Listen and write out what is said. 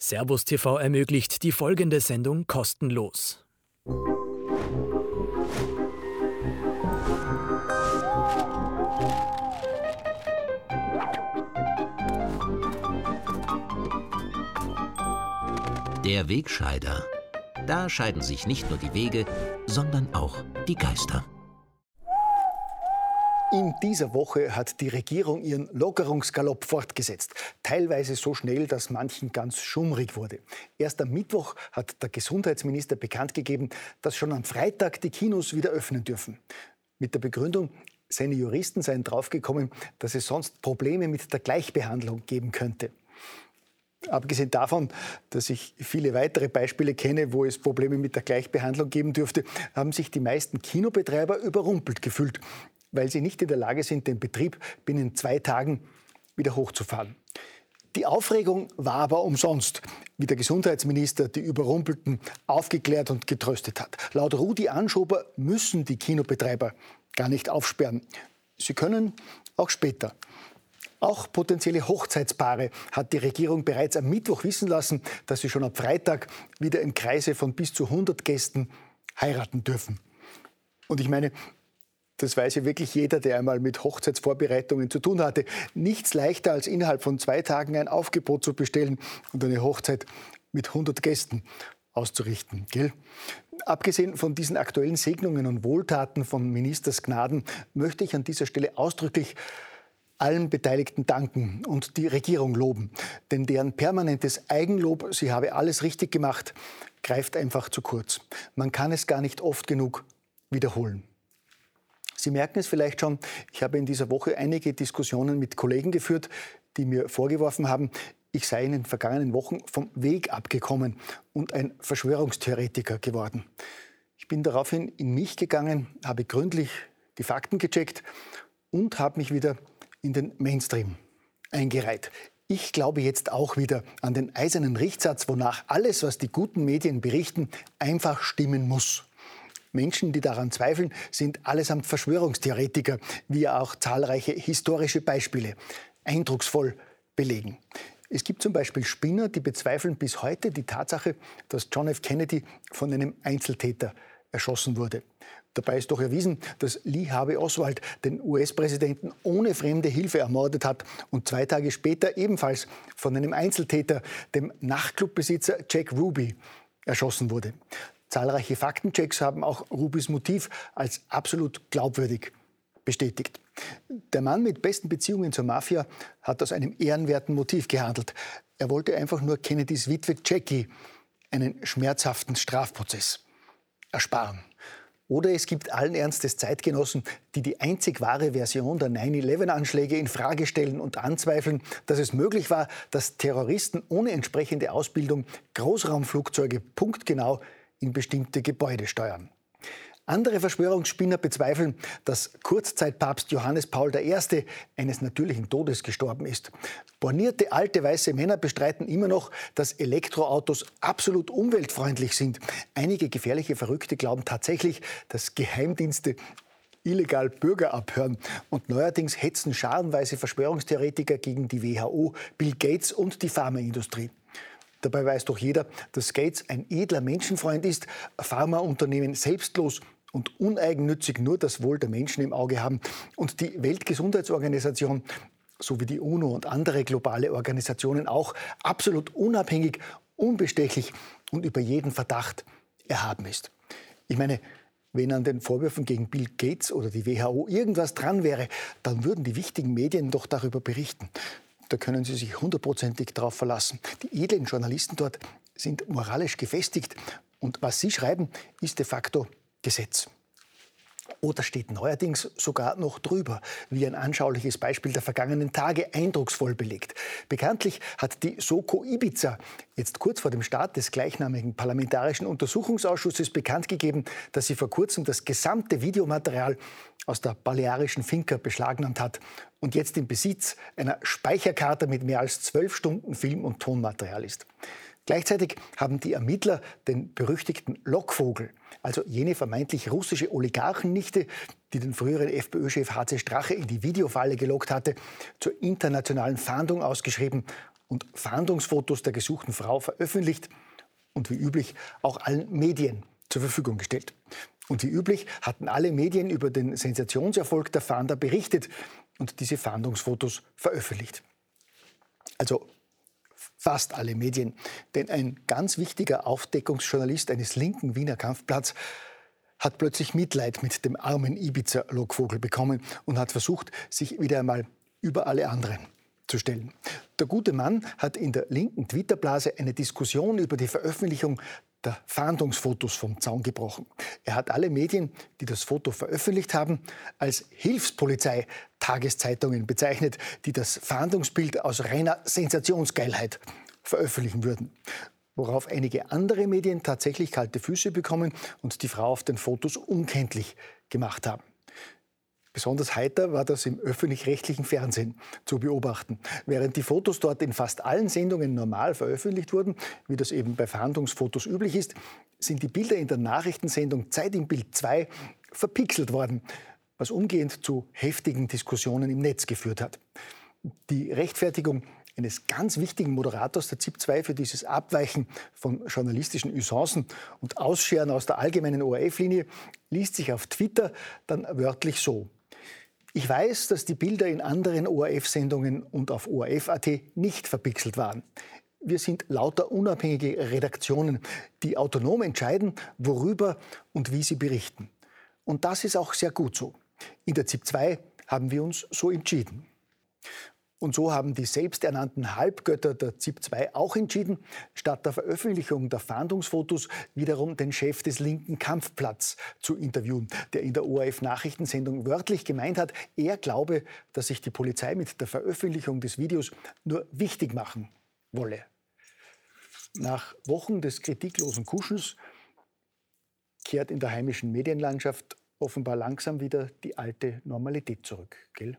Servus TV ermöglicht die folgende Sendung kostenlos. Der Wegscheider. Da scheiden sich nicht nur die Wege, sondern auch die Geister. In dieser Woche hat die Regierung ihren Lockerungsgalopp fortgesetzt. Teilweise so schnell, dass manchen ganz schummrig wurde. Erst am Mittwoch hat der Gesundheitsminister bekannt gegeben, dass schon am Freitag die Kinos wieder öffnen dürfen. Mit der Begründung, seine Juristen seien draufgekommen, dass es sonst Probleme mit der Gleichbehandlung geben könnte. Abgesehen davon, dass ich viele weitere Beispiele kenne, wo es Probleme mit der Gleichbehandlung geben dürfte, haben sich die meisten Kinobetreiber überrumpelt gefühlt weil sie nicht in der Lage sind, den Betrieb binnen zwei Tagen wieder hochzufahren. Die Aufregung war aber umsonst, wie der Gesundheitsminister die Überrumpelten aufgeklärt und getröstet hat. Laut Rudi Anschober müssen die Kinobetreiber gar nicht aufsperren. Sie können auch später. Auch potenzielle Hochzeitspaare hat die Regierung bereits am Mittwoch wissen lassen, dass sie schon am Freitag wieder im Kreise von bis zu 100 Gästen heiraten dürfen. Und ich meine, das weiß ja wirklich jeder, der einmal mit Hochzeitsvorbereitungen zu tun hatte. Nichts leichter als innerhalb von zwei Tagen ein Aufgebot zu bestellen und eine Hochzeit mit 100 Gästen auszurichten. Gell? Abgesehen von diesen aktuellen Segnungen und Wohltaten von Ministers Gnaden möchte ich an dieser Stelle ausdrücklich allen Beteiligten danken und die Regierung loben. Denn deren permanentes Eigenlob, sie habe alles richtig gemacht, greift einfach zu kurz. Man kann es gar nicht oft genug wiederholen. Sie merken es vielleicht schon, ich habe in dieser Woche einige Diskussionen mit Kollegen geführt, die mir vorgeworfen haben, ich sei in den vergangenen Wochen vom Weg abgekommen und ein Verschwörungstheoretiker geworden. Ich bin daraufhin in mich gegangen, habe gründlich die Fakten gecheckt und habe mich wieder in den Mainstream eingereiht. Ich glaube jetzt auch wieder an den eisernen Richtsatz, wonach alles, was die guten Medien berichten, einfach stimmen muss. Menschen, die daran zweifeln, sind allesamt Verschwörungstheoretiker, wie auch zahlreiche historische Beispiele eindrucksvoll belegen. Es gibt zum Beispiel Spinner, die bezweifeln bis heute die Tatsache, dass John F. Kennedy von einem Einzeltäter erschossen wurde. Dabei ist doch erwiesen, dass Lee Harvey Oswald den US-Präsidenten ohne fremde Hilfe ermordet hat und zwei Tage später ebenfalls von einem Einzeltäter, dem Nachtclubbesitzer Jack Ruby, erschossen wurde. Zahlreiche Faktenchecks haben auch Rubis Motiv als absolut glaubwürdig bestätigt. Der Mann mit besten Beziehungen zur Mafia hat aus einem ehrenwerten Motiv gehandelt. Er wollte einfach nur Kennedys Witwe Jackie einen schmerzhaften Strafprozess ersparen. Oder es gibt allen Ernstes Zeitgenossen, die die einzig wahre Version der 9-11-Anschläge in Frage stellen und anzweifeln, dass es möglich war, dass Terroristen ohne entsprechende Ausbildung Großraumflugzeuge punktgenau in bestimmte Gebäude steuern. Andere Verschwörungsspinner bezweifeln, dass Kurzzeitpapst Johannes Paul I. eines natürlichen Todes gestorben ist. Bornierte alte weiße Männer bestreiten immer noch, dass Elektroautos absolut umweltfreundlich sind. Einige gefährliche Verrückte glauben tatsächlich, dass Geheimdienste illegal Bürger abhören. Und neuerdings hetzen scharenweise Verschwörungstheoretiker gegen die WHO, Bill Gates und die Pharmaindustrie. Dabei weiß doch jeder, dass Gates ein edler Menschenfreund ist, Pharmaunternehmen selbstlos und uneigennützig nur das Wohl der Menschen im Auge haben und die Weltgesundheitsorganisation sowie die UNO und andere globale Organisationen auch absolut unabhängig, unbestechlich und über jeden Verdacht erhaben ist. Ich meine, wenn an den Vorwürfen gegen Bill Gates oder die WHO irgendwas dran wäre, dann würden die wichtigen Medien doch darüber berichten. Da können Sie sich hundertprozentig darauf verlassen. Die edlen Journalisten dort sind moralisch gefestigt und was sie schreiben, ist de facto Gesetz. Oder steht neuerdings sogar noch drüber, wie ein anschauliches Beispiel der vergangenen Tage eindrucksvoll belegt. Bekanntlich hat die Soko Ibiza jetzt kurz vor dem Start des gleichnamigen parlamentarischen Untersuchungsausschusses bekannt gegeben, dass sie vor kurzem das gesamte Videomaterial aus der balearischen Finca beschlagnahmt hat und jetzt im Besitz einer Speicherkarte mit mehr als zwölf Stunden Film- und Tonmaterial ist. Gleichzeitig haben die Ermittler den berüchtigten Lockvogel, also jene vermeintlich russische Oligarchennichte, die den früheren FPÖ-Chef HC Strache in die Videofalle gelockt hatte, zur internationalen Fahndung ausgeschrieben und Fahndungsfotos der gesuchten Frau veröffentlicht und wie üblich auch allen Medien zur Verfügung gestellt. Und wie üblich hatten alle Medien über den Sensationserfolg der Fahnder berichtet und diese Fahndungsfotos veröffentlicht. Also fast alle Medien. Denn ein ganz wichtiger Aufdeckungsjournalist eines linken Wiener Kampfplatz hat plötzlich Mitleid mit dem armen Ibiza-Lockvogel bekommen und hat versucht, sich wieder einmal über alle anderen zu stellen. Der gute Mann hat in der linken Twitter-Blase eine Diskussion über die Veröffentlichung der Fahndungsfotos vom Zaun gebrochen. Er hat alle Medien, die das Foto veröffentlicht haben, als Hilfspolizei Tageszeitungen bezeichnet, die das Fahndungsbild aus reiner Sensationsgeilheit veröffentlichen würden. Worauf einige andere Medien tatsächlich kalte Füße bekommen und die Frau auf den Fotos unkenntlich gemacht haben. Besonders heiter war das im öffentlich-rechtlichen Fernsehen zu beobachten. Während die Fotos dort in fast allen Sendungen normal veröffentlicht wurden, wie das eben bei Verhandlungsfotos üblich ist, sind die Bilder in der Nachrichtensendung Zeit im Bild 2 verpixelt worden, was umgehend zu heftigen Diskussionen im Netz geführt hat. Die Rechtfertigung eines ganz wichtigen Moderators der ZIP 2 für dieses Abweichen von journalistischen Usancen und Ausscheren aus der allgemeinen ORF-Linie liest sich auf Twitter dann wörtlich so. Ich weiß, dass die Bilder in anderen ORF-Sendungen und auf ORF.at nicht verpixelt waren. Wir sind lauter unabhängige Redaktionen, die autonom entscheiden, worüber und wie sie berichten. Und das ist auch sehr gut so. In der ZIP 2 haben wir uns so entschieden. Und so haben die selbsternannten Halbgötter der ZIP-2 auch entschieden, statt der Veröffentlichung der Fahndungsfotos wiederum den Chef des linken Kampfplatz zu interviewen, der in der ORF-Nachrichtensendung wörtlich gemeint hat, er glaube, dass sich die Polizei mit der Veröffentlichung des Videos nur wichtig machen wolle. Nach Wochen des kritiklosen Kuschens kehrt in der heimischen Medienlandschaft offenbar langsam wieder die alte Normalität zurück. Gell?